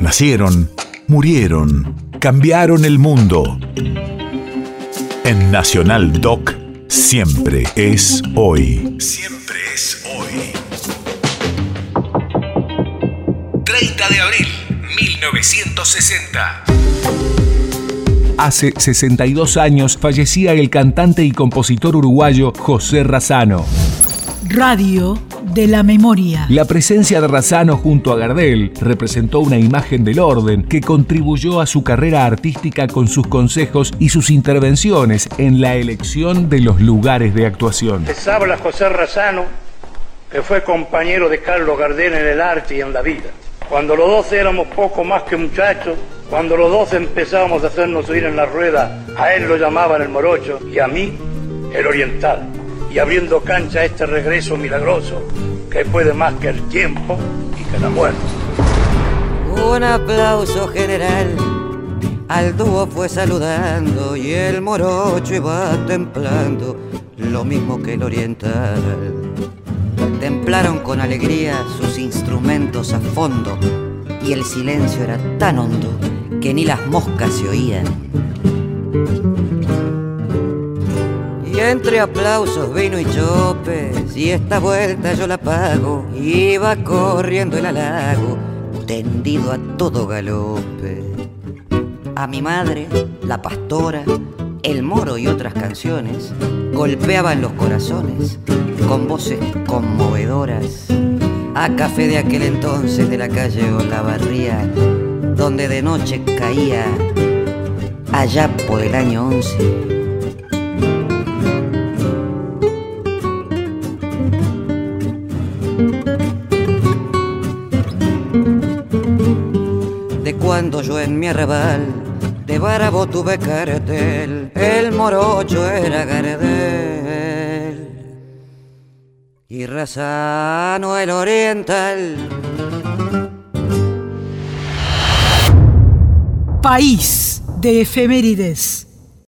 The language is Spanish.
Nacieron, murieron, cambiaron el mundo. En Nacional Doc, siempre es hoy. Siempre es hoy. 30 de abril, 1960. Hace 62 años fallecía el cantante y compositor uruguayo José Razano. Radio de la memoria. La presencia de Razano junto a Gardel representó una imagen del orden que contribuyó a su carrera artística con sus consejos y sus intervenciones en la elección de los lugares de actuación. Les habla José Razano, que fue compañero de Carlos Gardel en el arte y en la vida. Cuando los dos éramos poco más que muchachos, cuando los dos empezábamos a hacernos oír en la rueda, a él lo llamaban el morocho y a mí el oriental. Y abriendo cancha este regreso milagroso que puede más que el tiempo y que la muerte. Un aplauso general. Al dúo fue saludando y el morocho iba templando lo mismo que el oriental. Templaron con alegría sus instrumentos a fondo y el silencio era tan hondo que ni las moscas se oían. Entre aplausos, vino y chopes, y esta vuelta yo la pago, iba corriendo el halago, tendido a todo galope. A mi madre, la pastora, el moro y otras canciones golpeaban los corazones con voces conmovedoras. A café de aquel entonces de la calle Olavarría, donde de noche caía allá por el año 11. Yo en mi arrabal de Barabo tuve cartel, el morocho era Gardel y Razano el oriental. País de efemérides.